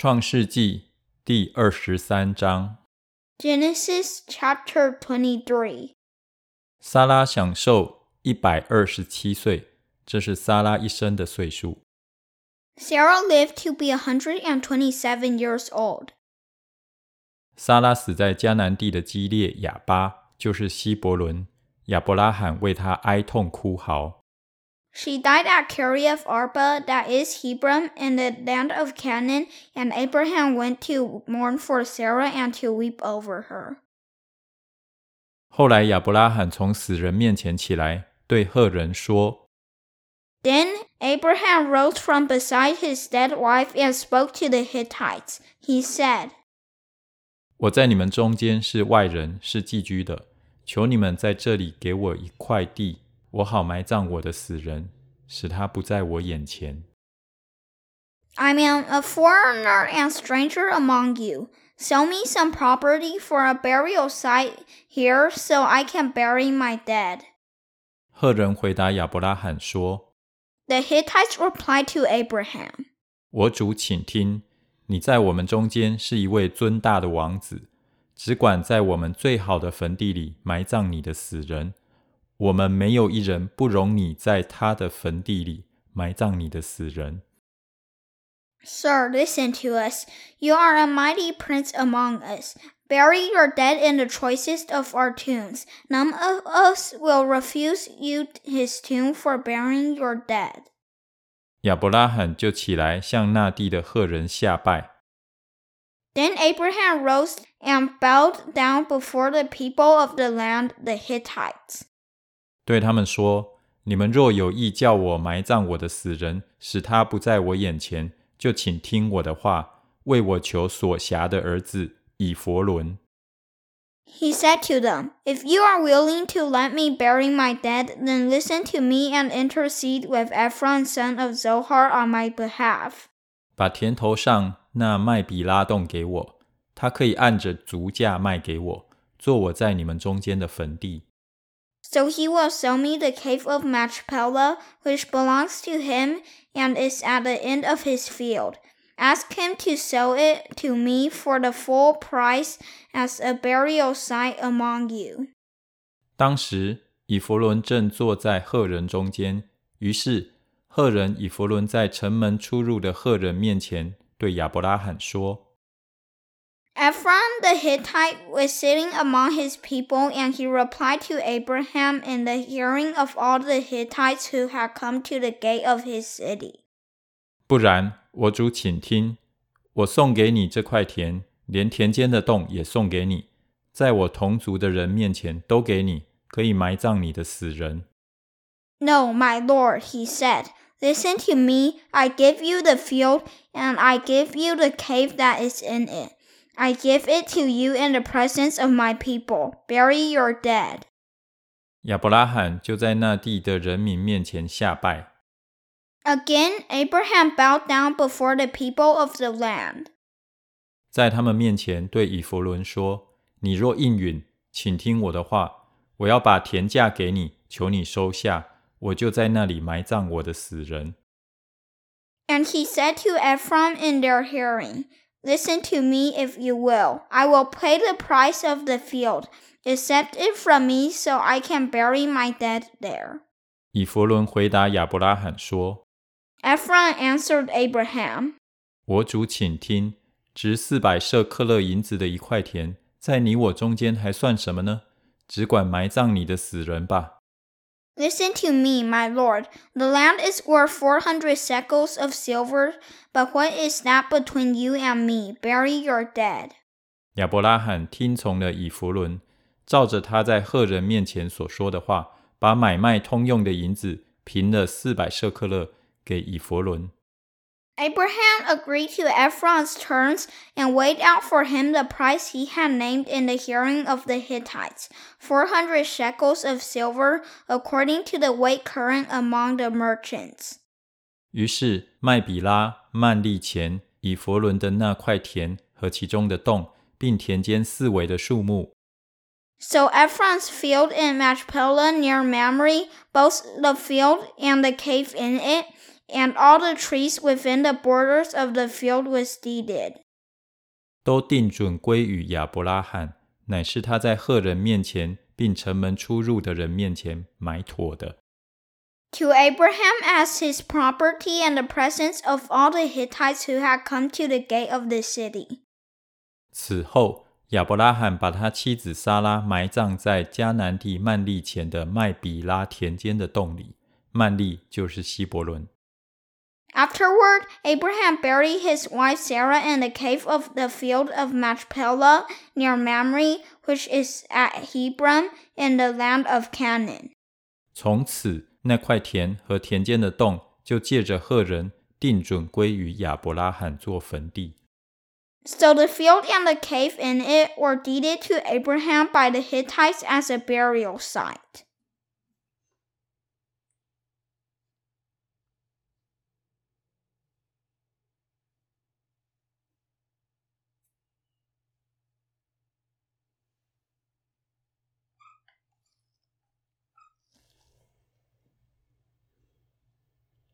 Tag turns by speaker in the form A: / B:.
A: 创世纪第二十三章
B: ，Genesis chapter Twenty Three）
A: 撒拉享受一百二十七岁，这是撒拉一生的岁数。
B: Sarah lived to be a hundred and twenty-seven years old.
A: 撒拉死在迦南地的基列亚巴，就是希伯伦。亚伯拉罕为他哀痛哭嚎。
B: She died at Kiriath Arba, that is Hebron, in the land of Canaan, and Abraham went to mourn for Sarah and to weep over her.
A: 后来亚伯拉罕从死人面前起来，对赫人说
B: Then Abraham rose from beside his dead wife and spoke to the Hittites. He said,
A: 我在你们中间是外人，是寄居的。求你们在这里给我一块地， 我好埋葬我的死人，使他不在我眼前。
B: I am a foreigner and stranger among you. Sell me some property for a burial site here so I can bury my dead.
A: 赫人回答亚伯拉罕说
B: The Hittites replied to Abraham,：“
A: 我主，请听，你在我们中间是一位尊大的王子，只管在我们最好的坟地里埋葬你的死人。 我们没有一人不容你在他的坟地里埋葬你的死人。”
B: Sir, listen to us. You are a mighty prince among us. Bury your dead in the choicest of our tombs. None of us will refuse you his tomb for burying your dead.
A: 亚伯拉罕就起来向那地的赫人下拜。
B: Then Abraham rose and bowed down before the people of the land, the Hittites.
A: 对他们说：“你们若有意叫我埋葬我的死人，使他不在我眼前，就请听我的话，为我求所辖的儿子以佛伦。
B: He said to them, If you are willing to let me bury my dead, then listen to me and intercede with Ephron son of Zohar on my behalf.
A: 把田头上那麦比拉洞给我，他可以按着足价卖给我，做我在你们中间的坟地。
B: So he will sell me the cave of Machpelah, which belongs to him and is at the end of his field. Ask him to sell it to me for the full price as a burial site among you.
A: 当时以弗伦正坐在赫人中间，于是赫人以弗伦在城门出入的赫人面前对亚伯拉罕说。
B: Ephron the Hittite was sitting among his people, and he replied to Abraham in the hearing of all the Hittites who had come to the gate of his city.
A: 不然，我主请听，我送给你这块田，连田间的洞也送给你，在我同族的人面前都给你，可以埋葬你的死人。
B: No, my lord, he said. Listen to me. I give you the field, and I give you the cave that is in it. I give it to you in the presence of my people. Bury your dead.
A: 亚伯拉罕就在那地的人民面前下拜。
B: Again, Abraham bowed down before the people of the land.
A: 在他们面前对以弗伦说：“你若应允，请听我的话，我要把田价给你，求你收下，我就在那里埋葬我的死人。”
B: And he said to Ephron in their hearing, Listen to me if you will. I will pay the price of the field. Accept it from me so I can bury my dead there.
A: 以弗伦回答亚伯拉罕说：
B: Ephron answered Abraham,
A: 我主，请听，值四百舍克勒银子的一块田，在你我中间还算什么呢？只管埋葬你的死人吧。 ”
B: Listen to me, my lord. The land is worth four hundred shekels of silver, but what is that between you and me? Bury your dead.
A: 亚伯拉罕听从了以弗伦，照着他在赫人面前所说的话，把买卖通用的银子平了四百舍克勒给以弗伦。
B: Abraham agreed to Ephron's terms and weighed out for him the price he had named in the hearing of the Hittites, 400 shekels of silver, according to the weight current among the merchants.
A: 于是麦比拉、曼利前、以弗伦的那块田和其中的洞，并田间四围的树木，
B: So Ephron's field in Machpelah near Mamre, both the field and the cave in it, and all the trees within the borders of the field was deeded.
A: 都定准归于亚伯拉罕，乃是他在赫人面前并城门出入的人面前买妥的。
B: To Abraham as his property and the presence of all the Hittites who had come to the gate of the city.
A: 此后，亚伯拉罕把他妻子撒拉埋葬在迦南地曼利前的麦比拉田间的洞里。曼利就是希伯伦。
B: Afterward, Abraham buried his wife Sarah in the cave of the field of Machpelah near Mamre, which is at Hebron in the land of Canaan.
A: 从此，那块田和田间的洞就借着赫人定准归于亚伯拉罕做坟地。
B: So the field and the cave in it were deeded to Abraham by the Hittites as a burial site.